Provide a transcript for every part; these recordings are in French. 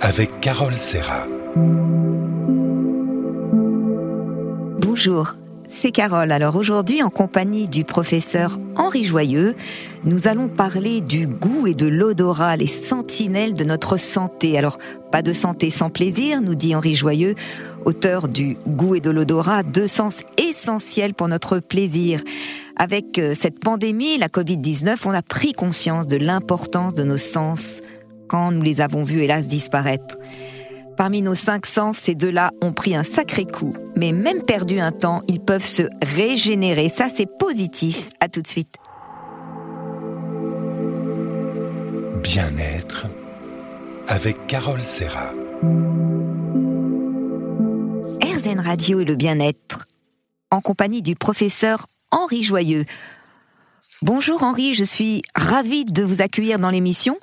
avec Carole Serra. Bonjour, c'est Carole. Alors aujourd'hui, en compagnie du professeur Henri Joyeux, nous allons parler du goût et de l'odorat, les sentinelles de notre santé. Alors, pas de santé sans plaisir, nous dit Henri Joyeux, auteur du goût et de l'odorat, deux sens essentiels pour notre plaisir. Avec euh, cette pandémie, la Covid-19, on a pris conscience de l'importance de nos sens nous les avons vus hélas disparaître. Parmi nos cinq sens, ces deux-là ont pris un sacré coup. Mais même perdu un temps, ils peuvent se régénérer. Ça, c'est positif. À tout de suite. Bien-être avec Carole Serra. RZN Radio et le bien-être. En compagnie du professeur Henri Joyeux. Bonjour Henri, je suis ravie de vous accueillir dans l'émission.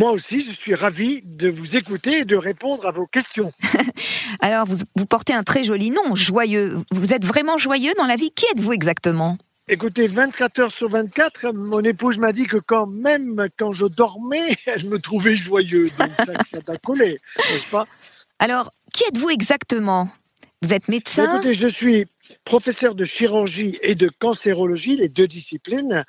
Moi aussi, je suis ravi de vous écouter et de répondre à vos questions. Alors, vous, vous, portez un très joli nom, joyeux. Vous êtes vraiment joyeux dans la vie Qui êtes-vous exactement? Écoutez, 24 heures sur 24, mon épouse m'a dit que quand même quand je dormais, je me trouvais joyeux. Donc ça, ça a collé, n'est-ce pas? Alors, qui êtes-vous exactement? Vous êtes médecin? Écoutez, je suis professeur de chirurgie et de cancérologie, les deux disciplines.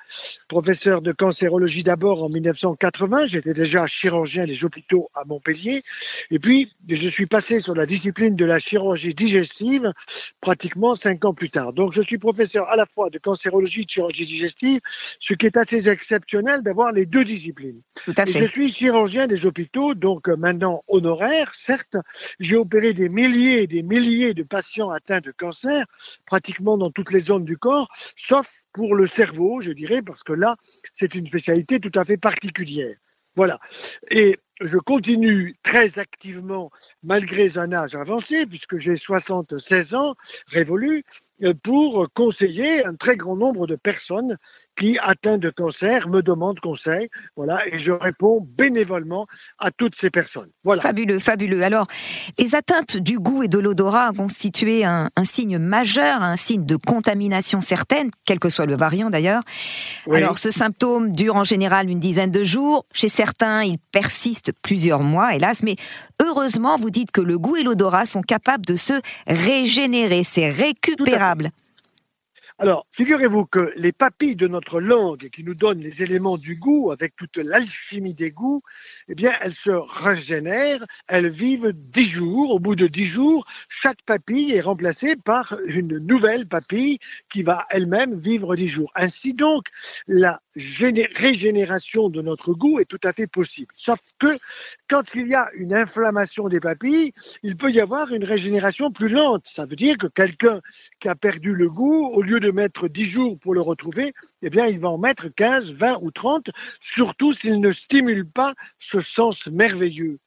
Professeur de cancérologie d'abord en 1980, j'étais déjà chirurgien des hôpitaux à Montpellier. Et puis, je suis passé sur la discipline de la chirurgie digestive pratiquement cinq ans plus tard. Donc, je suis professeur à la fois de cancérologie et de chirurgie digestive, ce qui est assez exceptionnel d'avoir les deux disciplines. Tout à fait. Et je suis chirurgien des hôpitaux, donc maintenant honoraire, certes. J'ai opéré des milliers et des milliers de patients atteints de cancer pratiquement dans toutes les zones du corps, sauf pour le cerveau, je dirais, parce que là, c'est une spécialité tout à fait particulière. Voilà. Et je continue très activement, malgré un âge avancé, puisque j'ai 76 ans révolus, pour conseiller un très grand nombre de personnes qui, atteintes de cancer, me demandent conseil. Voilà, et je réponds bénévolement à toutes ces personnes. Voilà. Fabuleux, fabuleux. Alors, les atteintes du goût et de l'odorat ont constitué un, un, signe majeur, un signe de contamination certaine, quel que soit le variant d'ailleurs. Oui. Alors, ce symptôme dure en général une dizaine de jours. Chez certains, il persiste plusieurs mois, hélas, mais heureusement, vous dites que le goût et l'odorat sont capables de se régénérer. C'est récupérable. Alors, figurez-vous que les papilles de notre langue qui nous donnent les éléments du goût, avec toute l'alchimie des goûts, eh bien, elles se régénèrent, elles vivent dix jours. Au bout de dix jours, chaque papille est remplacée par une nouvelle papille qui va elle-même vivre dix jours. Ainsi donc, la régénération de notre goût est tout à fait possible. Sauf que quand il y a une inflammation des papilles, il peut y avoir une régénération plus lente. Ça veut dire que quelqu'un qui a perdu le goût, au lieu de mettre 10 jours pour le retrouver, eh bien, il va en mettre 15, 20 ou 30, surtout s'il ne stimule pas ce sens merveilleux.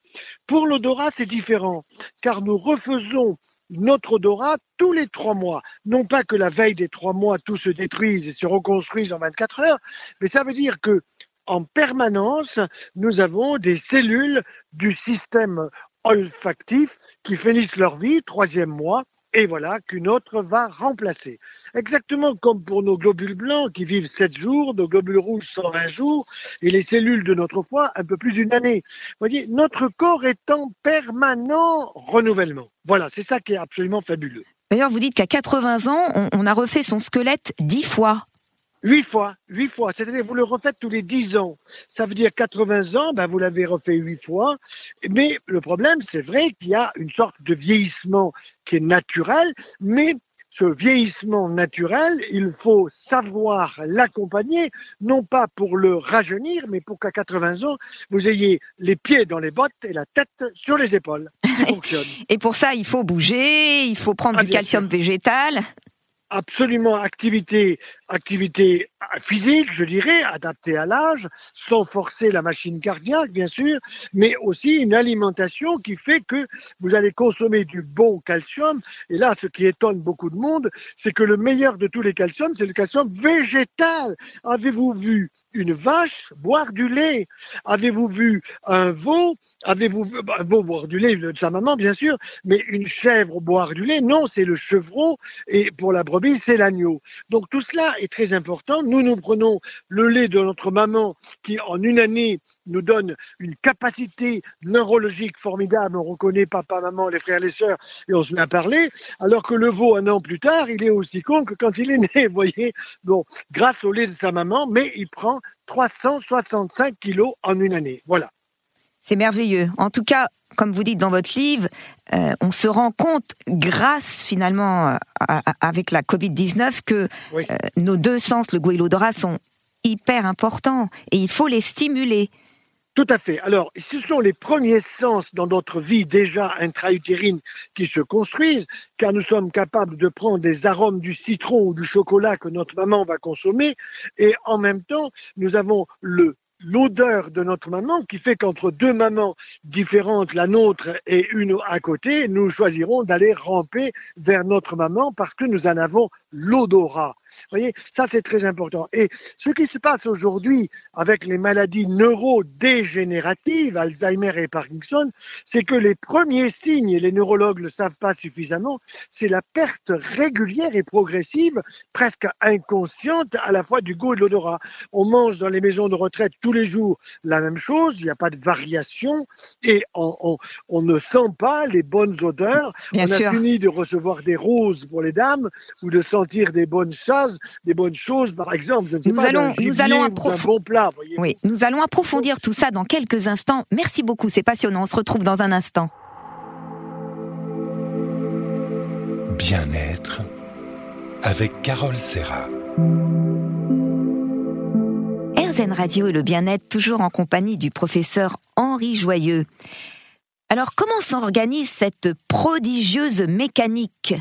Pour l'odorat, c'est différent, car nous refaisons notre odorat tous les trois mois. Non pas que la veille des trois mois, tout se détruise et se reconstruise en 24 heures, mais ça veut dire que en permanence, nous avons des cellules du système olfactif qui finissent leur vie, troisième mois, et voilà qu'une autre va remplacer. Exactement comme pour nos globules blancs qui vivent 7 jours, nos globules rouges 120 jours, et les cellules de notre foie un peu plus d'une année. Vous voyez, notre corps est en permanent renouvellement. Voilà, c'est ça qui est absolument fabuleux. D'ailleurs, vous dites qu'à 80 ans, on, a refait son squelette 10 fois. Huit fois, huit fois. C'est-à-dire vous le refaites tous les dix ans. Ça veut dire 80 ans, ben vous l'avez refait huit fois. Mais le problème, c'est vrai qu'il y a une sorte de vieillissement qui est naturel, mais ce vieillissement naturel, il faut savoir l'accompagner, non pas pour le rajeunir, mais pour qu'à 80 ans, vous ayez les pieds dans les bottes et la tête sur les épaules. et pour ça, il faut bouger, il faut prendre Ah, du calcium sûr. végétal. Absolument activité, activité physique, je dirais, adaptée à l'âge, sans forcer la machine cardiaque, bien sûr, mais aussi une alimentation qui fait que vous allez consommer du bon calcium. Et là, ce qui étonne beaucoup de monde, c'est que le meilleur de tous les calciums, c'est le calcium végétal. Avez-vous vu une vache boire du lait? Avez-vous vu un veau? Avez-vous vu un veau boire du lait de sa maman, bien sûr, mais une chèvre boire du lait? Non, c'est le chevreau et pour la brebis, c'est l'agneau. Donc tout cela est très important. Nous, nous prenons le lait de notre maman qui, en une année, nous donne une capacité neurologique formidable. On reconnaît papa, maman, les frères, les sœurs, et on se met à parler. Alors que le veau, un an plus tard, il est aussi con que quand il est né. Vous voyez, bon, grâce au lait de sa maman, mais il prend 365 kilos en une année. Voilà. C'est merveilleux. En tout cas, comme vous dites dans votre livre, euh, on se rend compte, grâce finalement avec la Covid-19, que euh, nos deux sens, le goût et l'odorat, sont hyper importants et il faut les stimuler. Tout à fait. Alors, ce sont les premiers sens dans notre vie déjà intra-utérine qui se construisent, car nous sommes capables de prendre des arômes du citron ou du chocolat que notre maman va consommer, et en même temps, nous avons le l'odeur de notre maman qui fait qu'entre deux mamans différentes, la nôtre et une à côté, nous choisirons d'aller ramper vers notre maman parce que nous en avons l'odorat. Vous voyez, ça c'est très important. Et ce qui se passe aujourd'hui avec les maladies neurodégénératives, Alzheimer et Parkinson, c'est que les premiers signes, et les neurologues ne le savent pas suffisamment, c'est la perte régulière et progressive, presque inconsciente à la fois du goût et de l'odorat. On mange dans les maisons de retraite les jours la même chose, il n'y a pas de variation et on, ne sent pas les bonnes odeurs. on a fini de recevoir des roses pour les dames ou de sentir des bonnes choses des bonnes choses, par exemple, je ne sais nous pas, allons, nous allons bon plat. Oui, nous allons approfondir tout ça dans quelques instants. Merci beaucoup, c'est passionnant. On se retrouve dans un instant. Bien-être avec Carole Serra. RZN Radio et le bien-être, toujours en compagnie du professeur Henri Joyeux. Alors, comment s'organise cette prodigieuse mécanique?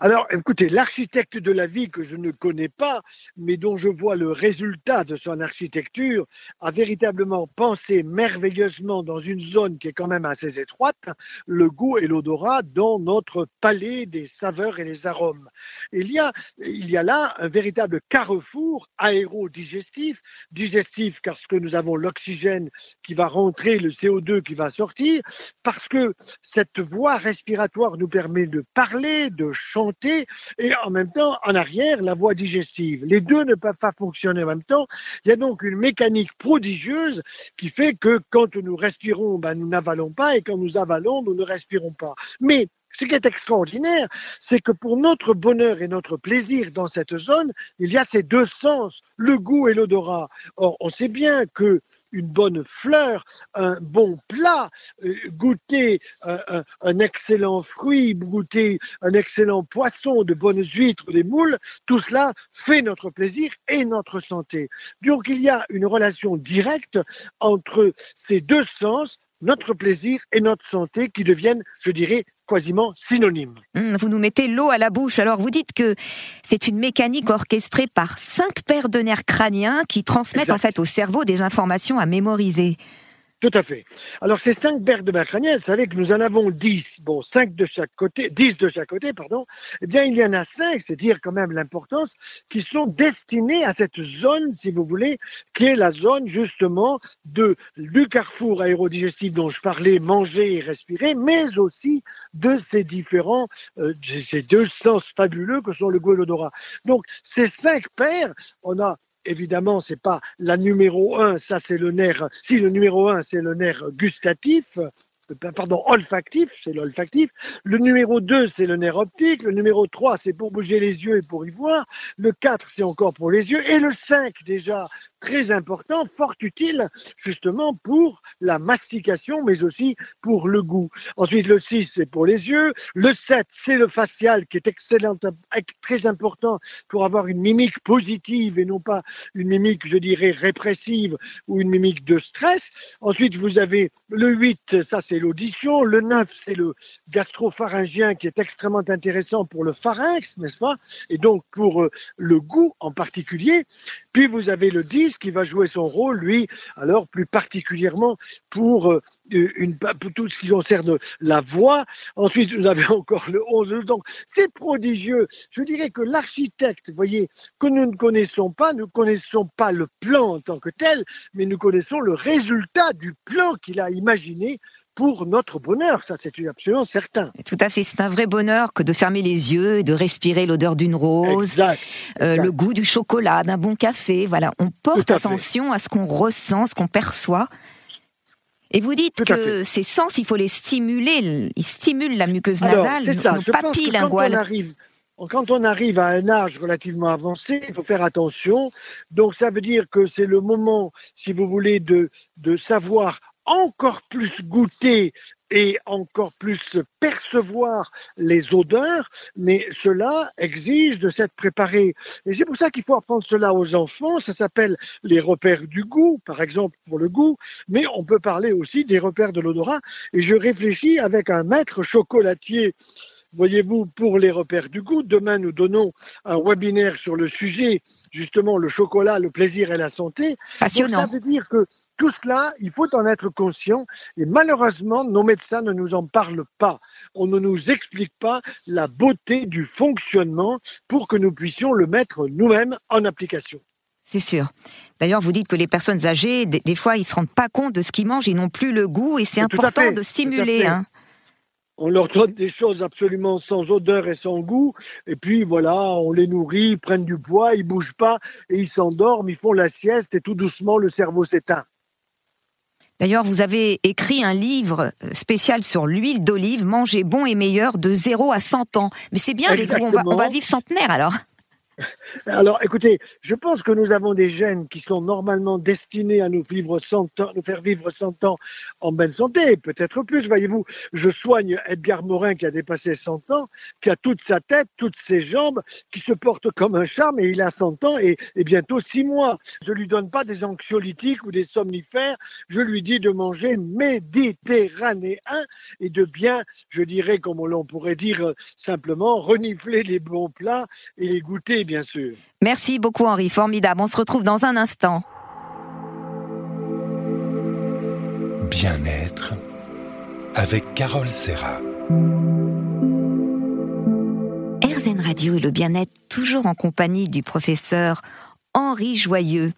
Alors, écoutez, l'architecte de la vie que je ne connais pas, mais dont je vois le résultat de son architecture, a véritablement pensé merveilleusement dans une zone qui est quand même assez étroite, le goût et l'odorat dans notre palais des saveurs et des arômes. Il y a, il y a là un véritable carrefour aérodigestif, digestif parce que nous avons l'oxygène qui va rentrer, le CO2 qui va sortir, parce que cette voie respiratoire nous permet de parler, de chanter et en même temps, en arrière, la voie digestive. Les deux ne peuvent pas fonctionner en même temps. Il y a donc une mécanique prodigieuse qui fait que quand nous respirons, ben, nous n'avalons pas et quand nous avalons, nous ne respirons pas. Mais ce qui est extraordinaire, c'est que pour notre bonheur et notre plaisir dans cette zone, il y a ces deux sens, le goût et l'odorat. Or, on sait bien que une bonne fleur, un bon plat, euh, goûter un, un, excellent fruit, goûter un excellent poisson, de bonnes huîtres, des moules, tout cela fait notre plaisir et notre santé. Donc il y a une relation directe entre ces deux sens, notre plaisir et notre santé qui deviennent, je dirais, quasiment synonymes. Hum, vous nous mettez l'eau à la bouche. Alors vous dites que c'est une mécanique orchestrée par cinq paires de nerfs crâniens qui transmettent en fait au cerveau des informations à mémoriser. Tout à fait. Alors, ces cinq paires de crâniennes, vous savez que nous en avons dix. Bon, cinq de chaque côté, dix de chaque côté, pardon. Eh bien, il y en a cinq, c'est dire quand même l'importance, qui sont destinés à cette zone, si vous voulez, qui est la zone justement de, du carrefour aérodigestif dont je parlais, manger et respirer, mais aussi de ces différents, euh, ces deux sens fabuleux que sont le goût et l'odorat. Donc, ces cinq paires, on a évidemment, c'est pas la numéro un, ça c'est le nerf. Si le numéro un, c'est le nerf gustatif, euh, pardon, olfactif, c'est l'olfactif. Le numéro 2, c'est le nerf optique. Le numéro 3, c'est pour bouger les yeux et pour y voir. Le 4, c'est encore pour les yeux. Et le 5, déjà, très important, fort utile justement pour la mastication, mais aussi pour le goût. Ensuite, le 6, c'est pour les yeux. Le 7, c'est le facial, qui est excellent, très important pour avoir une mimique positive et non pas une mimique, je dirais, répressive ou une mimique de stress. Ensuite, vous avez le 8, ça c'est l'audition. Le 9, c'est le gastropharyngien, qui est extrêmement intéressant pour le pharynx, n'est-ce pas? Et donc pour euh, le goût en particulier. Puis vous avez le 10 qui va jouer son rôle, lui, alors plus particulièrement pour, euh, une, tout ce qui concerne la voix. Ensuite, vous avez encore le 11. Donc, c'est prodigieux. Je dirais que l'architecte, vous voyez, que nous ne connaissons pas, nous ne connaissons pas le plan en tant que tel, mais nous connaissons le résultat du plan qu'il a imaginé pour notre bonheur, ça c'est absolument certain. Tout à fait, c'est un vrai bonheur que de fermer les yeux et de respirer l'odeur d'une rose, exact, euh, le goût du chocolat, d'un bon café. Voilà, on porte attention à ce qu'on ressent, ce qu'on perçoit. Et vous dites que ces sens, il faut les stimuler. Ils stimulent la muqueuse nasale, ça. nos papilles linguales. Quand on, arrive, quand on arrive à un âge relativement avancé, il faut faire attention. Donc ça veut dire que c'est le moment, si vous voulez, de, de savoir encore plus goûter et encore plus percevoir les odeurs, mais cela exige de s'être préparé. Et c'est pour ça qu'il faut apprendre cela aux enfants. Ça s'appelle les repères du goût, par exemple pour le goût, mais on peut parler aussi des repères de l'odorat. Et je réfléchis avec un maître chocolatier voyez-vous, pour les repères du goût. Demain, nous donnons un webinaire sur le sujet, justement, le chocolat, le plaisir et la santé. Passionnant. ça veut dire que tout cela, il faut en être conscient et malheureusement, nos médecins ne nous en parlent pas. On ne nous explique pas la beauté du fonctionnement pour que nous puissions le mettre nous-mêmes en application. C'est sûr. D'ailleurs, vous dites que les personnes âgées, des, fois, ils ne se rendent pas compte de ce qu'ils mangent, ils n'ont plus le goût et c'est important de stimuler. Hein. On leur donne des choses absolument sans odeur et sans goût, et puis voilà, on les nourrit, ils prennent du poids, ils bougent pas et ils s'endorment, ils font la sieste et tout doucement le cerveau s'éteint. D'ailleurs, vous avez écrit un livre euh, spécial sur l'huile d'olive, manger bon et meilleur de 0 à 100 ans. Mais c'est bien, les on va, on va vivre centenaire alors. Alors, écoutez, je pense que nous avons des gènes qui sont normalement destinés à nous, vivre 100 ans, nous faire vivre 100 ans en bonne santé, peut-être plus. Voyez-vous, je soigne Edgar Morin qui a dépassé 100 ans, qui a toute sa tête, toutes ses jambes, qui se porte comme un charme et il a 100 ans et, et bientôt 6 mois. Je lui donne pas des anxiolytiques ou des somnifères, je lui dis de manger méditerranéen et de bien, je dirais, comme on pourrait dire euh, simplement, renifler les bons plats et les goûter bien sûr. Merci beaucoup Henri, formidable. On se retrouve dans un instant. Bien-être avec Carole Serra. RZN Radio et le bien-être toujours en compagnie du professeur Henri Joyeux.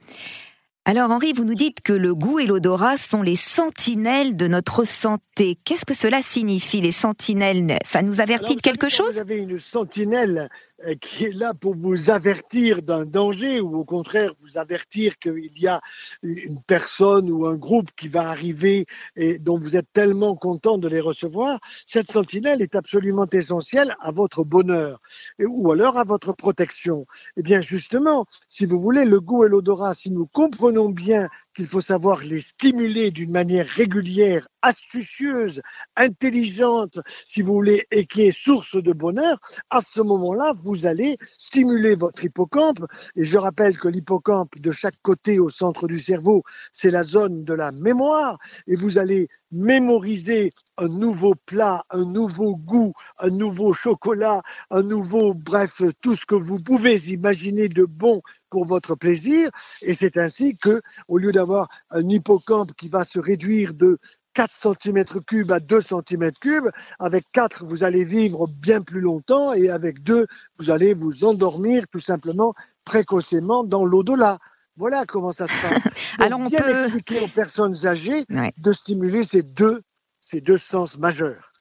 Alors Henri, vous nous dites que le goût et l'odorat sont les sentinelles de notre santé. Qu'est-ce que cela signifie, les sentinelles? Ça nous avertit de quelque chose? Vous avez une sentinelle qui est là pour vous avertir d'un danger ou au contraire vous avertir qu'il y a une personne ou un groupe qui va arriver et dont vous êtes tellement content de les recevoir, cette sentinelle est absolument essentielle à votre bonheur ou alors à votre protection. Eh bien justement, si vous voulez, le goût et l'odorat, si nous comprenons bien qu'il faut savoir les stimuler d'une manière régulière, astucieuse, intelligente, si vous voulez, et qui est source de bonheur, à ce moment-là, vous allez stimuler votre hippocampe. Et je rappelle que l'hippocampe, de chaque côté au centre du cerveau, c'est la zone de la mémoire. Et vous allez mémoriser un nouveau plat, un nouveau goût, un nouveau chocolat, un nouveau, bref, tout ce que vous pouvez imaginer de bon pour votre plaisir. Et c'est ainsi que, au lieu d'avoir un hippocampe qui va se réduire de 4 cm3 à 2 cm3, avec 4, vous allez vivre bien plus longtemps et avec 2, vous allez vous endormir tout simplement précocement dans l'au-delà. Voilà comment ça se passe. Alors on bien peut expliquer aux personnes âgées de stimuler ces deux, ces deux sens majeurs.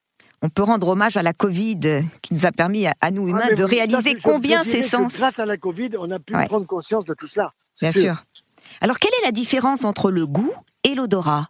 On peut rendre hommage à la Covid qui nous a permis à, nous ah, humains de réaliser combien ces sens. Grâce à la Covid, on a pu prendre conscience de tout ça. Bien sûr. Alors quelle est la différence entre le goût et l'odorat?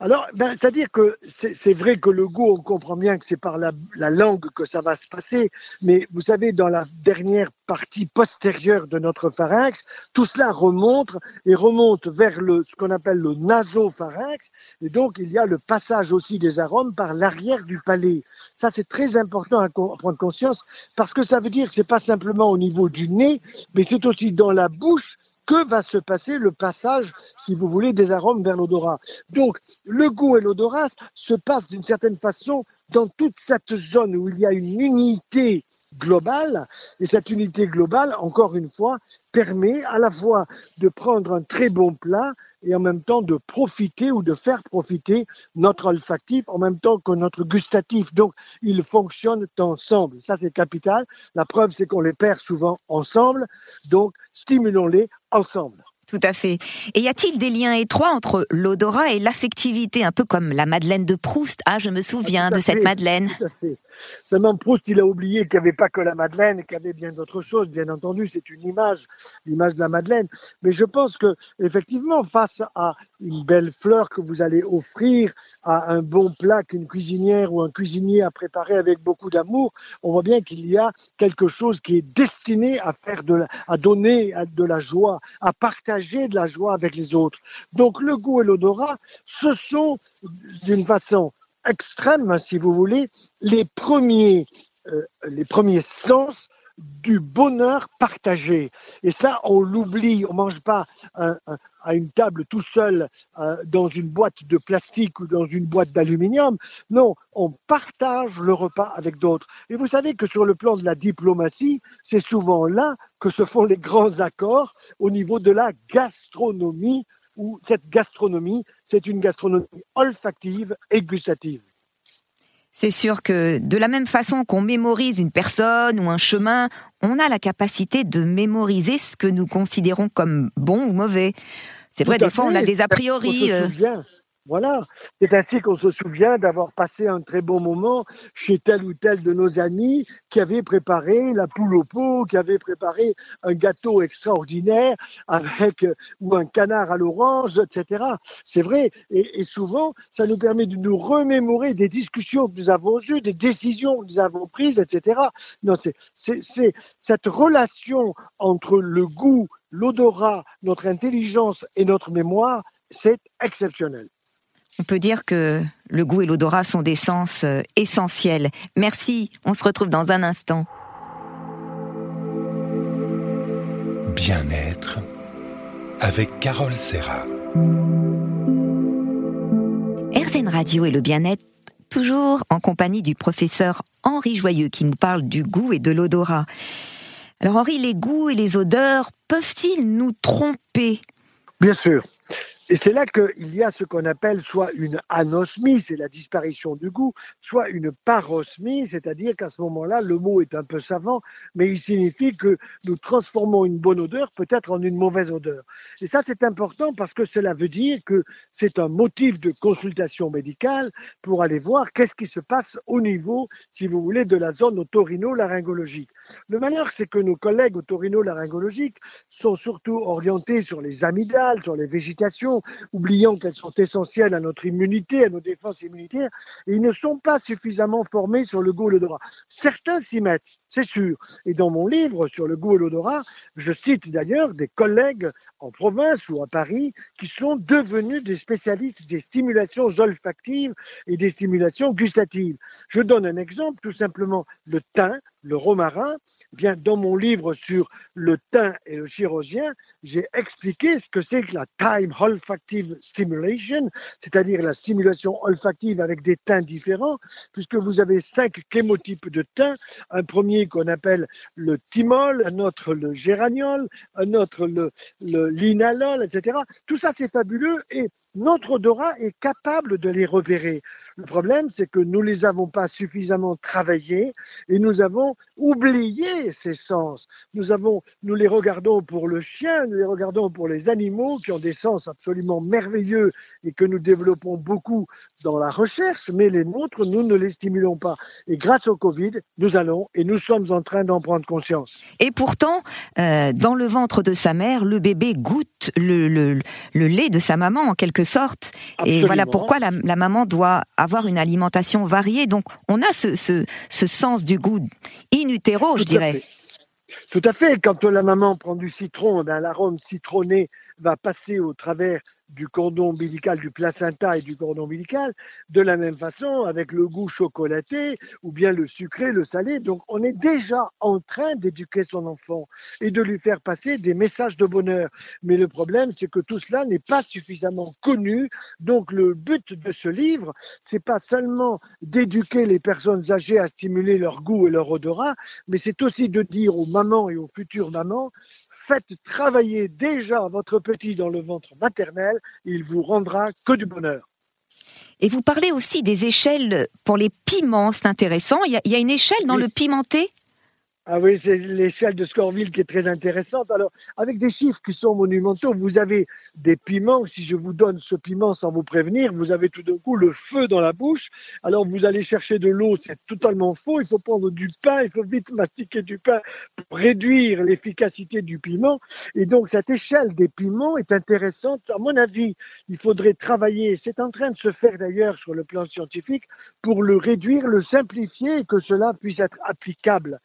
Alors, ben, c'est-à-dire que c'est vrai que le goût, on comprend bien que c'est par la, langue que ça va se passer, mais vous savez, dans la dernière partie postérieure de notre pharynx, tout cela remonte et remonte vers le, ce qu'on appelle le nasopharynx, et donc il y a le passage aussi des arômes par l'arrière du palais. Ça, c'est très important à, prendre conscience parce que ça veut dire que c'est pas simplement au niveau du nez, mais c'est aussi dans la bouche que va se passer le passage, si vous voulez, des arômes vers l'odorat. Donc, le goût et l'odorat se passent d'une certaine façon dans toute cette zone où il y a une unité globale. Et cette unité globale, encore une fois, permet à la fois de prendre un très bon plat et en même temps de profiter ou de faire profiter notre olfactif en même temps que notre gustatif. Donc, ils fonctionnent ensemble. Ça, c'est capital. La preuve, c'est qu'on les perd souvent ensemble. Donc, stimulons-les ensemble. Tout à fait. Et y a-t-il des liens étroits entre l'odorat et l'affectivité, un peu comme la Madeleine de Proust? Ah, je me souviens de cette Madeleine. Tout à fait. Seulement Proust, il a oublié qu'il n'y avait pas que la Madeleine, qu'il y avait bien d'autres choses. Bien entendu, c'est une image, l'image de la Madeleine. Mais je pense que, effectivement, face à une belle fleur que vous allez offrir, à un bon plat qu'une cuisinière ou un cuisinier a préparé avec beaucoup d'amour, on voit bien qu'il y a quelque chose qui est destiné à faire de la, à donner de la joie, à partager de la joie avec les autres. Donc le goût et l'odorat, ce sont d'une façon extrême, si vous voulez, les premiers, euh, les premiers sens du bonheur partagé. Et ça, on l'oublie. On mange pas à une table tout seul euh, dans une boîte de plastique ou dans une boîte d'aluminium. Non, on partage le repas avec d'autres. Et vous savez que sur le plan de la diplomatie, c'est souvent là que se font les grands accords au niveau de la gastronomie où cette gastronomie, c'est une gastronomie olfactive et gustative. C'est sûr que de la même façon qu'on mémorise une personne ou un chemin, on a la capacité de mémoriser ce que nous considérons comme bon ou mauvais. C'est vrai, des fois, on a des a priori. Voilà, c'est ainsi qu'on se souvient d'avoir passé un très bon moment chez tel ou tel de nos amis qui avait préparé la poule au pot, qui avait préparé un gâteau extraordinaire avec ou un canard à l'orange, etc. C'est vrai, et, souvent ça nous permet de nous remémorer des discussions que nous avons eues, des décisions que nous avons prises, etc. Non, c'est cette relation entre le goût, l'odorat, notre intelligence et notre mémoire, c'est exceptionnel. On peut dire que le goût et l'odorat sont des sens euh, essentiels. Merci, on se retrouve dans un instant. Bien-être avec Carole Serra. RZN Radio et le bien-être, toujours en compagnie du professeur Henri Joyeux qui nous parle du goût et de l'odorat. Alors Henri, les goûts et les odeurs peuvent-ils nous tromper? Bien sûr. Et c'est là qu'il y a ce qu'on appelle soit une anosmie, c'est la disparition du goût, soit une parosmie, c'est-à-dire qu'à ce moment-là, le mot est un peu savant, mais il signifie que nous transformons une bonne odeur peut-être en une mauvaise odeur. Et ça, c'est important parce que cela veut dire que c'est un motif de consultation médicale pour aller voir qu'est-ce qui se passe au niveau, si vous voulez, de la zone otorino-laryngologique. Le malheur, c'est que nos collègues otorino-laryngologiques sont surtout orientés sur les amygdales, sur les végétations, oubliant qu'elles sont essentielles à notre immunité, à nos défenses immunitaires, et ils ne sont pas suffisamment formés sur le goût et l'odorat. Certains s'y mettent, c'est sûr. Et dans mon livre sur le goût et l'odorat, je cite d'ailleurs des collègues en province ou à Paris qui sont devenus des spécialistes des stimulations olfactives et des stimulations gustatives. Je donne un exemple, tout simplement le thym, le romarin. Bien, dans mon livre sur le thym et le chirurgien, j'ai expliqué ce que c'est que la time olfactive stimulation, c'est-à-dire la stimulation olfactive avec des thym différents, puisque vous avez cinq chémotypes de thym. Un premier qu'on appelle le thymol, un autre le géraniol, un autre le, le linalol, etc. Tout ça, c'est fabuleux et notre odorat est capable de les repérer. Le problème, c'est que nous ne les avons pas suffisamment travaillés et nous avons oublié ces sens. Nous, avons, nous les regardons pour le chien, nous les regardons pour les animaux qui ont des sens absolument merveilleux et que nous développons beaucoup dans la recherche, mais les nôtres, nous ne les stimulons pas. Et grâce au Covid, nous allons et nous sommes en train d'en prendre conscience. Et pourtant, euh, dans le ventre de sa mère, le bébé goûte le, le, lait de sa maman en quelque sorte. Et voilà pourquoi la, maman doit avoir une alimentation variée. Donc on a ce, ce, sens du goût in utero, je dirais. Tout à fait. Quand la maman prend du citron, ben, l'arôme citronné va passer au travers du cordon ombilical, du placenta et du cordon ombilical, de la même façon avec le goût chocolaté ou bien le sucré, le salé. Donc on est déjà en train d'éduquer son enfant et de lui faire passer des messages de bonheur. Mais le problème, c'est que tout cela n'est pas suffisamment connu. Donc le but de ce livre, c'est pas seulement d'éduquer les personnes âgées à stimuler leur goût et leur odorat, mais c'est aussi de dire aux mamans et aux futures mamans, faites travailler déjà votre petit dans le ventre maternel, il vous rendra que du bonheur. Et vous parlez aussi des échelles pour les piments, c'est intéressant. Il y, a, une échelle dans le pimenté? Ah oui, c'est l'échelle de Scorville qui est très intéressante. Alors, avec des chiffres qui sont monumentaux, vous avez des piments. Si je vous donne ce piment sans vous prévenir, vous avez tout d'un coup le feu dans la bouche. Alors, vous allez chercher de l'eau, c'est totalement faux. Il faut prendre du pain, il faut vite mastiquer du pain pour réduire l'efficacité du piment. Et donc, cette échelle des piments est intéressante. À mon avis, il faudrait travailler. C'est en train de se faire d'ailleurs sur le plan scientifique pour le réduire, le simplifier et que cela puisse être applicable.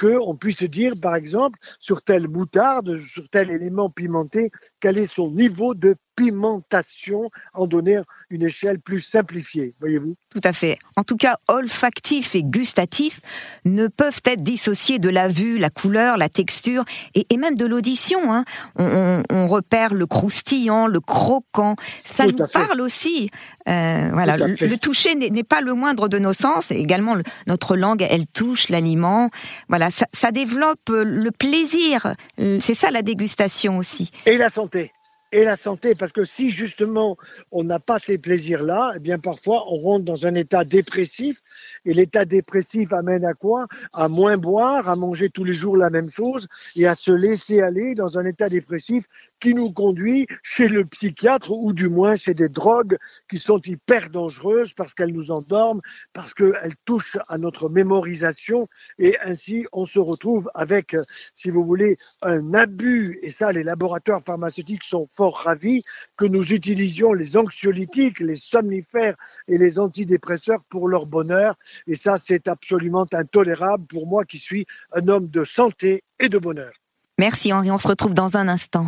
Qu'on puisse dire, par exemple, sur telle moutarde, sur tel élément pimenté, quel est son niveau de pimentation, en donner une échelle plus simplifiée, voyez-vous? Tout à fait. En tout cas, olfactif et gustatif ne peuvent être dissociés de la vue, la couleur, la texture et, même de l'audition. Hein. On, repère le croustillant, le croquant. Ça nous parle aussi. Euh, voilà, le, toucher n'est pas le moindre de nos sens. également, notre langue, elle touche l'aliment. Voilà, ça développe le plaisir. C'est ça la dégustation aussi. Et la santé et la santé, parce que si justement on n'a pas ces plaisirs-là, eh bien parfois on rentre dans un état dépressif, et l'état dépressif amène à quoi? À moins boire, à manger tous les jours la même chose, et à se laisser aller dans un état dépressif qui nous conduit chez le psychiatre, ou du moins chez des drogues qui sont hyper dangereuses parce qu'elles nous endorment, parce qu'elles touchent à notre mémorisation, et ainsi on se retrouve avec, si vous voulez, un abus, et ça les laboratoires pharmaceutiques sont fort ravis que nous utilisions les anxiolytiques, les somnifères et les antidépresseurs pour leur bonheur. Et ça, c'est absolument intolérable pour moi qui suis un homme de santé et de bonheur. Merci Henri, on se retrouve dans un instant.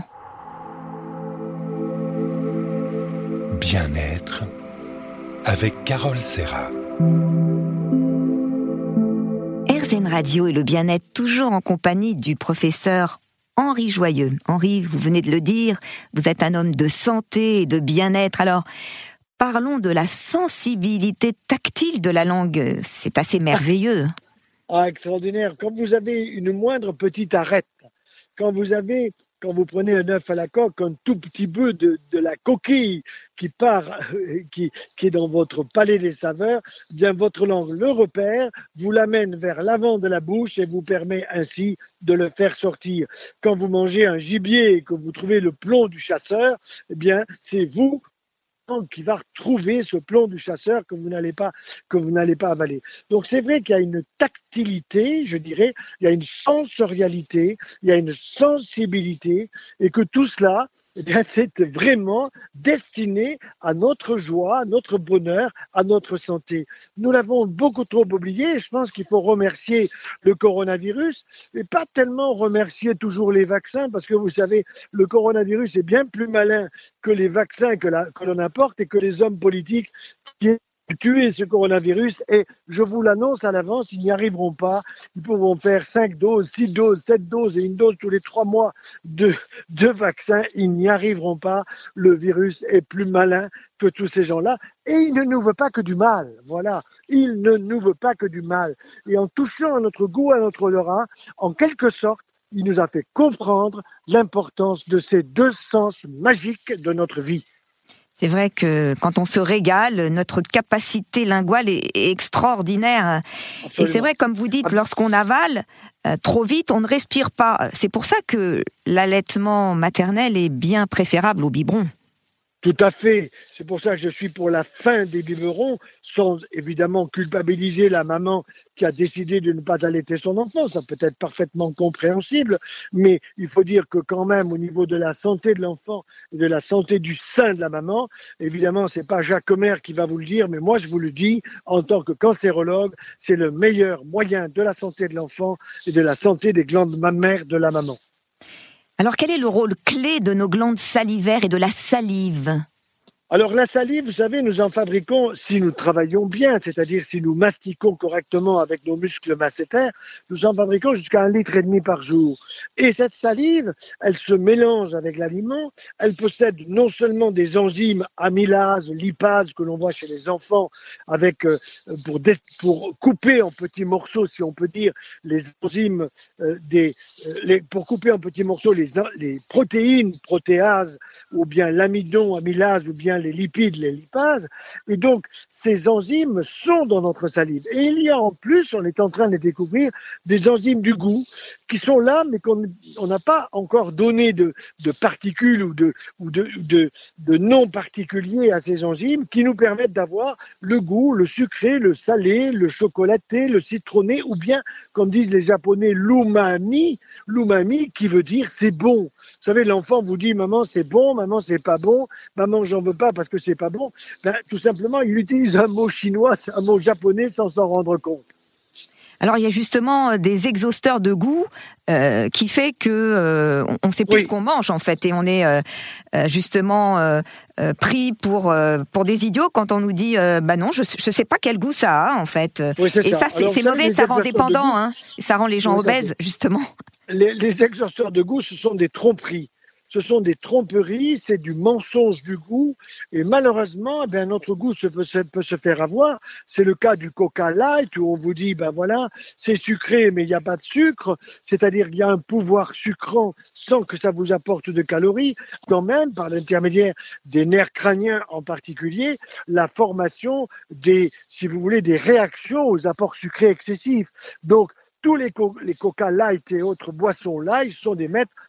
Bien-être avec Carole Serra. RZN Radio et le bien-être toujours en compagnie du professeur Henri Joyeux. Henri, vous venez de le dire, vous êtes un homme de santé et de bien-être. Alors, parlons de la sensibilité tactile de la langue. C'est assez merveilleux. Ah, extraordinaire. Quand vous avez une moindre petite arête, quand vous avez quand vous prenez un œuf à la coque, un tout petit peu de, la coquille qui part, qui, qui, est dans votre palais des saveurs, bien votre langue le repère, vous l'amène vers l'avant de la bouche et vous permet ainsi de le faire sortir. Quand vous mangez un gibier et que vous trouvez le plomb du chasseur, eh bien, c'est vous qui va retrouver ce plomb du chasseur que vous n'allez pas que vous n'allez pas avaler. Donc c'est vrai qu'il y a une tactilité, je dirais, il y a une sensorialité, il y a une sensibilité et que tout cela eh bien, c'est vraiment destiné à notre joie, à notre bonheur, à notre santé. Nous l'avons beaucoup trop oublié. Je pense qu'il faut remercier le coronavirus, et pas tellement remercier toujours les vaccins, parce que vous savez, le coronavirus est bien plus malin que les vaccins que l'on apporte et que les hommes politiques tuer ce coronavirus et je vous l'annonce à l'avance, ils n'y arriveront pas. Ils pourront faire 5 doses, 6 doses, 7 doses et une dose tous les 3 mois de, vaccins. Ils n'y arriveront pas. Le virus est plus malin que tous ces gens-là et il ne nous veut pas que du mal. Voilà, il ne nous veut pas que du mal. Et en touchant à notre goût, à notre odorat, en quelque sorte, il nous a fait comprendre l'importance de ces deux sens magiques de notre vie. C'est vrai que quand on se régale, notre capacité linguale est, extraordinaire. Et c'est vrai, comme vous dites, lorsqu'on avale euh, trop vite, on ne respire pas. C'est pour ça que l'allaitement maternel est bien préférable au biberon. Tout à fait. C'est pour ça que je suis pour la fin des biberons, sans évidemment culpabiliser la maman qui a décidé de ne pas allaiter son enfant. Ça peut être parfaitement compréhensible, mais il faut dire que quand même, au niveau de la santé de l'enfant et de la santé du sein de la maman, évidemment, c'est pas Jacques Omer qui va vous le dire, mais moi je vous le dis en tant que cancérologue, c'est le meilleur moyen de la santé de l'enfant et de la santé des glandes mammaires de la maman. Alors quel est le rôle clé de nos glandes salivaires et de la salive? Alors la salive, vous savez, nous en fabriquons si nous travaillons bien, c'est-à-dire si nous mastiquons correctement avec nos muscles massétaires, nous en fabriquons jusqu'à un litre et demi par jour. Et cette salive, elle se mélange avec l'aliment, elle possède non seulement des enzymes amylase, lipase que l'on voit chez les enfants avec euh, pour, couper en petits morceaux, si on peut dire, les enzymes euh, euh, pour couper en petits morceaux les, les protéines, protéases ou bien l'amidon, amylase ou bien les lipides, les lipases. Et donc, ces enzymes sont dans notre salive. Et il y a en plus, on est en train de découvrir, des enzymes du goût qui sont là, mais qu'on n'a pas encore donné de, particules ou de, de, de noms particuliers à ces enzymes qui nous permettent d'avoir le goût, le sucré, le salé, le chocolaté, le citronné, ou bien, comme disent les Japonais, l'umami, l'umami qui veut dire c'est bon. Vous savez, l'enfant vous dit maman c'est bon, maman c'est pas bon, maman j'en veux pas parce que c'est pas bon. Ben, tout simplement, il utilise un mot chinois, un mot japonais sans s'en rendre compte. Alors il y a justement euh, des exhausteurs de goût euh, qui fait que euh, on ne sait plus ce qu'on mange en fait et on est justement pris pour pour des idiots quand on nous dit bah non je je sais pas quel goût ça a en fait. et ça, c'est mauvais, ça rend dépendant, hein. ça rend les gens obèses justement. Les, les exhausteurs de goût ce sont des tromperies ce sont des tromperies, c'est du mensonge du goût, et malheureusement, eh notre goût se peut, se faire avoir. C'est le cas du Coca Light, où on vous dit, ben voilà, c'est sucré, mais il n'y a pas de sucre, c'est-à-dire qu'il y a un pouvoir sucrant sans que ça vous apporte de calories, quand même, par l'intermédiaire des nerfs crâniens en particulier, la formation des, si vous voulez, des réactions aux apports sucrés excessifs. Donc, tous les, Coca Light et autres boissons light sont,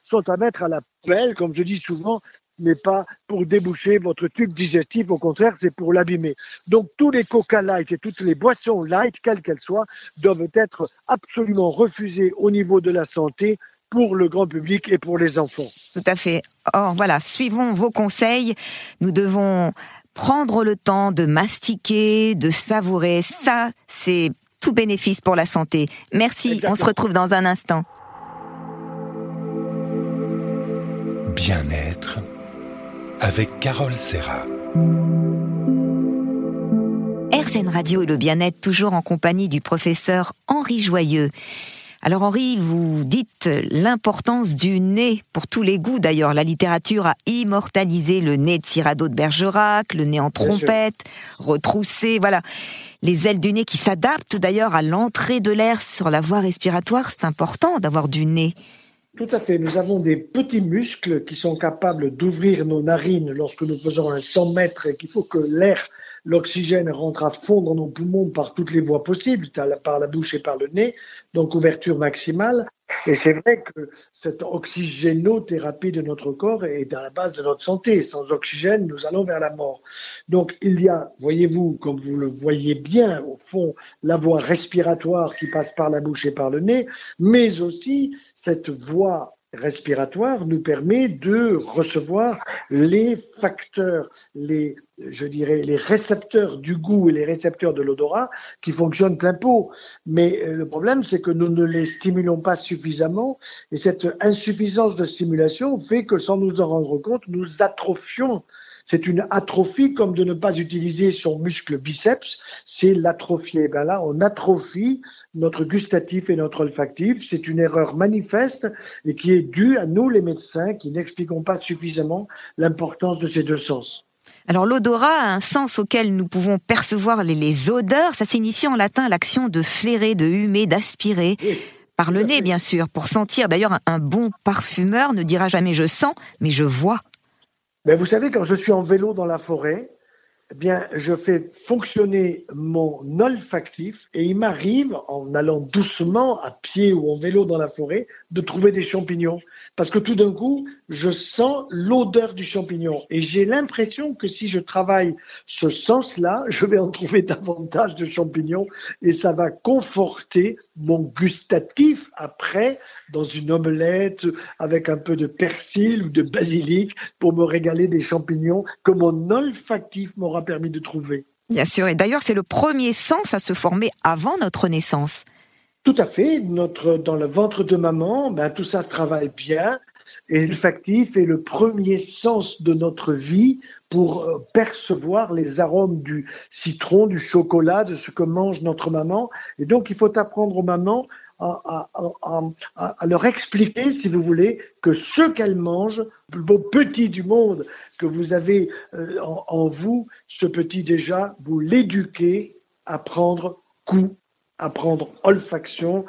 sont à mettre à la pelle, comme je dis souvent, mais pas pour déboucher votre tube digestif, au contraire, c'est pour l'abîmer. Donc tous les Coca Light et toutes les boissons light, quelles qu'elles soient, doivent être absolument refusées au niveau de la santé pour le grand public et pour les enfants. Tout à fait. Or, voilà, suivons vos conseils. Nous devons prendre le temps de mastiquer, de savourer. Ça, c'est tout bénéfice pour la santé. Merci, on se retrouve dans un instant. Bien-être avec Carole Serra. RZN Radio et le bien-être toujours en compagnie du professeur Henri Joyeux. Alors Henri, vous dites l'importance du nez pour tous les goûts. D'ailleurs, la littérature a immortalisé le nez de Cyrano de Bergerac, le nez en trompette, retroussé, voilà. Les ailes du nez qui s'adaptent d'ailleurs à l'entrée de l'air sur la voie respiratoire, c'est important d'avoir du nez. Tout à fait. Nous avons des petits muscles qui sont capables d'ouvrir nos narines lorsque nous faisons un 100 mètres et qu'il faut que l'air l'oxygène rentre à fond dans nos poumons par toutes les voies possibles, par la bouche et par le nez, donc ouverture maximale. Et c'est vrai que cette oxygénothérapie de notre corps est à la base de notre santé. Sans oxygène, nous allons vers la mort. Donc il y a, voyez-vous, comme vous le voyez bien, au fond, la voie respiratoire qui passe par la bouche et par le nez, mais aussi cette voie respiratoire nous permet de recevoir les facteurs, les, je dirais, les récepteurs du goût et les récepteurs de l'odorat qui fonctionnent plein pot. Mais euh, le problème, c'est que nous ne les stimulons pas suffisamment et cette insuffisance de stimulation fait que sans nous en rendre compte, nous atrophions c'est une atrophie comme de ne pas utiliser son muscle biceps, c'est l'atrophier. Ben là, on atrophie notre gustatif et notre olfactif. C'est une erreur manifeste et qui est due à nous, les médecins, qui n'expliquons pas suffisamment l'importance de ces deux sens. Alors l'odorat a un sens auquel nous pouvons percevoir les, odeurs. Ça signifie en latin l'action de flairer, de humer, d'aspirer. par le nez, bien sûr, pour sentir. D'ailleurs, un bon parfumeur ne dira jamais je sens, mais je vois. Mais vous savez, quand je suis en vélo dans la forêt, eh bien, je fais fonctionner mon olfactif et il m'arrive, en allant doucement, à pied ou en vélo dans la forêt, de trouver des champignons. Parce que tout d'un coup, je sens l'odeur du champignon. Et j'ai l'impression que si je travaille ce sens-là, je vais en trouver davantage de champignons et ça va conforter mon gustatif après dans une omelette avec un peu de persil ou de basilic pour me régaler des champignons que mon olfactif m'aura permis de trouver. Bien sûr, et d'ailleurs c'est le premier sens à se former avant notre naissance. Tout à fait. Notre, dans le ventre de maman, ben, tout ça se travaille bien. Et l'olfactif est le premier sens de notre vie pour euh, percevoir les arômes du citron, du chocolat, de ce que mange notre maman. Et donc, il faut apprendre aux mamans à, leur expliquer, si vous voulez, que ce qu'elles mangent, le beau petit du monde que vous avez euh, en, vous, ce petit déjà, vous l'éduquez à prendre goût, à prendre olfaction,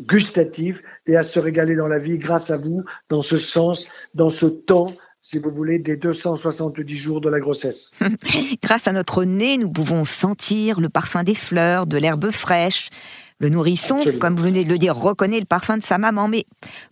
gustative et à se régaler dans la vie grâce à vous, dans ce sens, dans ce temps si vous voulez, des 270 jours de la grossesse. Grâce à notre nez, nous pouvons sentir le parfum des fleurs, de l'herbe fraîche. Le nourrisson, comme vous venez de le dire, reconnaît le parfum de sa maman. Mais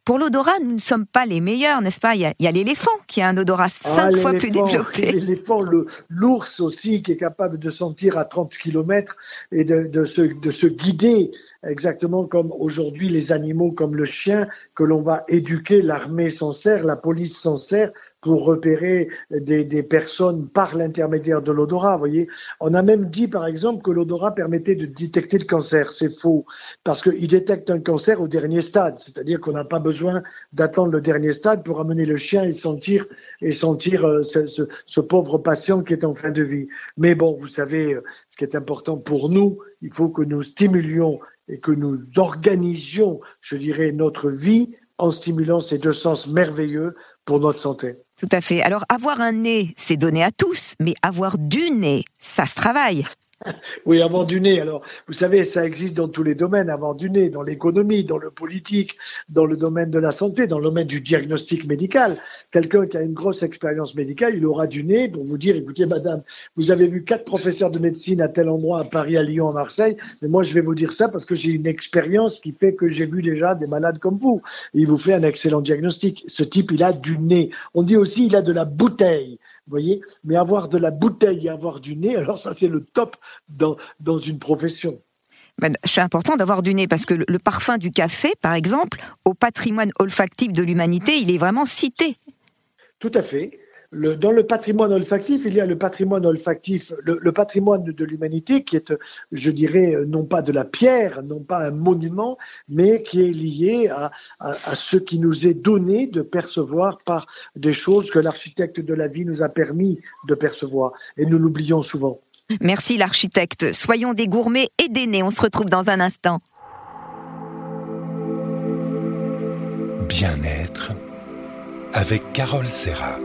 pour l'odorat, nous ne sommes pas les meilleurs, n'est-ce pas? Il y a, l'éléphant qui a un odorat ah, cinq fois plus développé. L'éléphant, l'ours aussi, qui est capable de sentir à 30 km et de, de, se, de se guider exactement comme aujourd'hui les animaux comme le chien que l'on va éduquer, l'armée s'en sert, la police s'en sert pour repérer des, des personnes par l'intermédiaire de l'odorat. Voyez, on a même dit par exemple que l'odorat permettait de détecter le cancer. C'est faux parce qu'il détecte un cancer au dernier stade, c'est-à-dire qu'on n'a pas besoin d'attendre le dernier stade pour amener le chien et sentir et sentir euh, ce, ce, ce, pauvre patient qui est en fin de vie. Mais bon, vous savez, euh, ce qui est important pour nous, il faut que nous stimulions et que nous organisions, je dirais, notre vie en stimulant ces deux sens merveilleux pour notre santé. Tout à fait. Alors avoir un nez, c'est donné à tous, mais avoir du nez, ça se travaille. Oui, avoir du nez. Alors, vous savez, ça existe dans tous les domaines, avoir du nez, dans l'économie, dans le politique, dans le domaine de la santé, dans le domaine du diagnostic médical. Quelqu'un qui a une grosse expérience médicale, il aura du nez pour vous dire, écoutez, madame, vous avez vu quatre professeurs de médecine à tel endroit, à Paris, à Lyon, à Marseille, mais moi, je vais vous dire ça parce que j'ai une expérience qui fait que j'ai vu déjà des malades comme vous. il vous fait un excellent diagnostic. Ce type, il a du nez. On dit aussi, il a de la bouteille voyez Mais avoir de la bouteille et avoir du nez, alors ça c'est le top dans, dans une profession. C'est important d'avoir du nez parce que le parfum du café, par exemple, au patrimoine olfactif de l'humanité, il est vraiment cité. Tout à fait dans le patrimoine olfactif, il y a le patrimoine olfactif, le, patrimoine de, l'humanité qui est, je dirais, non pas de la pierre, non pas un monument, mais qui est lié à, à ce qui nous est donné de percevoir par des choses que l'architecte de la vie nous a permis de percevoir. Et nous l'oublions souvent. Merci l'architecte. Soyons des gourmets et des nés. On se retrouve dans un instant. Bien-être avec Carole Serra.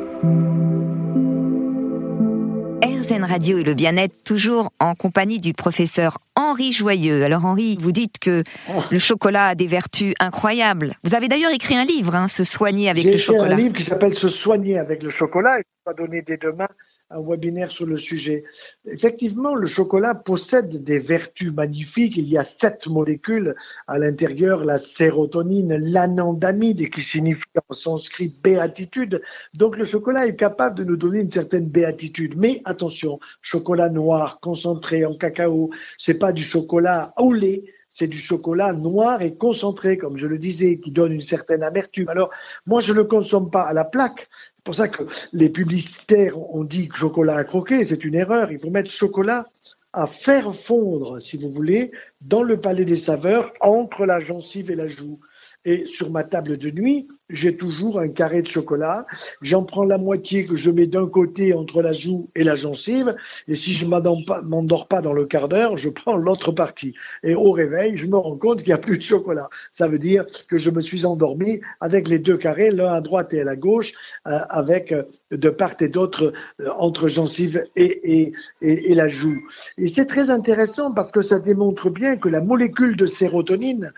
RZN Radio et le bien-être, toujours en compagnie du professeur Henri Joyeux. Alors Henri, vous dites que oh. le chocolat a des vertus incroyables. Vous avez d'ailleurs écrit un livre, hein, Se soigner avec le chocolat. J'ai écrit un livre qui s'appelle Se soigner avec le chocolat. Il va donner dès demain un webinaire sur le sujet. Effectivement, le chocolat possède des vertus magnifiques. Il y a sept molécules à l'intérieur, la sérotonine, l'anandamide, qui signifie en sanskrit béatitude. Donc le chocolat est capable de nous donner une certaine béatitude. Mais attention, chocolat noir concentré en cacao, c'est pas du chocolat au lait, c'est du chocolat noir et concentré, comme je le disais, qui donne une certaine amertume. Alors, moi, je ne le consomme pas à la plaque. C'est pour ça que les publicitaires ont dit que chocolat à croquer, c'est une erreur. Il faut mettre chocolat à faire fondre, si vous voulez, dans le palais des saveurs, entre la gencive et la joue. Et sur ma table de nuit, j'ai toujours un carré de chocolat. J'en prends la moitié que je mets d'un côté entre la joue et la gencive. Et si je m'endors pas dans le quart d'heure, je prends l'autre partie. Et au réveil, je me rends compte qu'il n'y a plus de chocolat. Ça veut dire que je me suis endormi avec les deux carrés, l'un à droite et à la gauche, euh, avec euh, de part et d'autre euh, entre gencive et, et, et la joue. Et c'est très intéressant parce que ça démontre bien que la molécule de sérotonine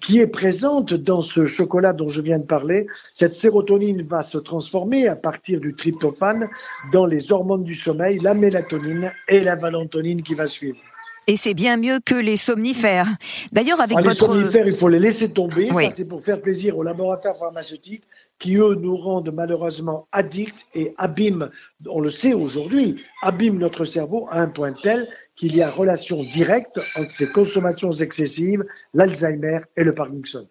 qui est présente dans ce chocolat dont je viens de parler, cette sérotonine va se transformer à partir du tryptophane dans les hormones du sommeil, la mélatonine et la valentonine qui va suivre. Et c'est bien mieux que les somnifères. D'ailleurs, avec ah, votre... Les somnifères, il faut les laisser tomber. Ça, c'est pour faire plaisir aux laboratoires pharmaceutiques qui, eux, nous rendent malheureusement addicts et abîment, on le sait aujourd'hui, abîment notre cerveau à un point tel qu'il y a relation directe entre ces consommations excessives, l'Alzheimer et le Parkinson.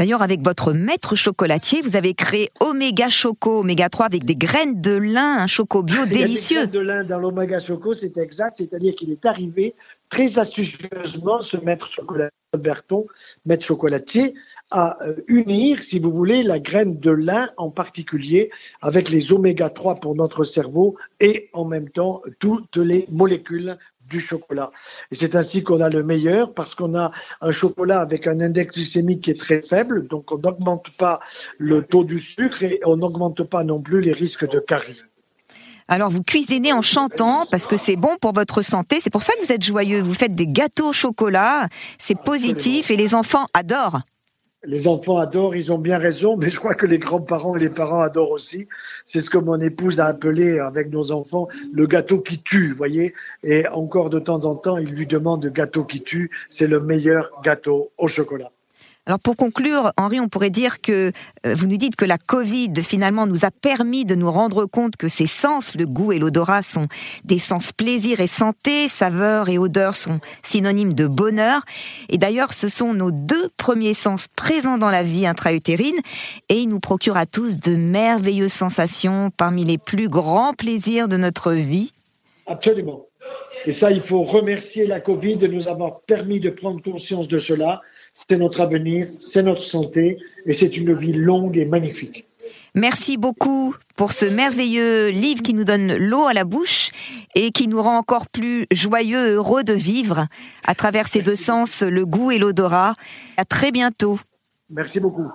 D'ailleurs, avec votre maître chocolatier, vous avez créé Oméga Choco, Oméga 3 avec des graines de lin, un choco bio délicieux. Il y a des graines de lin dans l'Oméga Choco, c'est exact, c'est-à-dire qu'il est arrivé très astucieusement, ce maître chocolatier, Berton, maître chocolatier, à euh, unir, si vous voulez, la graine de lin en particulier avec les oméga 3 pour notre cerveau et en même temps toutes les molécules du chocolat. Et c'est ainsi qu'on a le meilleur parce qu'on a un chocolat avec un index glycémique qui est très faible, donc on n'augmente pas le taux du sucre et on n'augmente pas non plus les risques de carie. Alors vous cuisinez en chantant parce que c'est bon pour votre santé, c'est pour ça que vous êtes joyeux, vous faites des gâteaux au chocolat, c'est positif et les enfants adorent. Les enfants adorent, ils ont bien raison, mais je crois que les grands-parents et les parents adorent aussi. C'est ce que mon épouse a appelé avec nos enfants le gâteau qui tue, voyez. Et encore de temps en temps, ils lui demandent le gâteau qui tue. C'est le meilleur gâteau au chocolat. Alors pour conclure, Henri, on pourrait dire que euh, vous nous dites que la Covid finalement nous a permis de nous rendre compte que ces sens, le goût et l'odorat, sont des sens plaisir et santé, saveur et odeur sont synonymes de bonheur. Et d'ailleurs, ce sont nos deux premiers sens présents dans la vie intra-utérine et ils nous procurent à tous de merveilleuses sensations parmi les plus grands plaisirs de notre vie. Absolument. Et ça, il faut remercier la Covid de nous avoir permis de prendre conscience de cela c'est notre avenir, c'est notre santé et c'est une vie longue et magnifique. Merci beaucoup pour ce merveilleux livre qui nous donne l'eau à la bouche et qui nous rend encore plus joyeux, heureux de vivre à travers ces deux sens, le goût et l'odorat. À très bientôt. Merci beaucoup.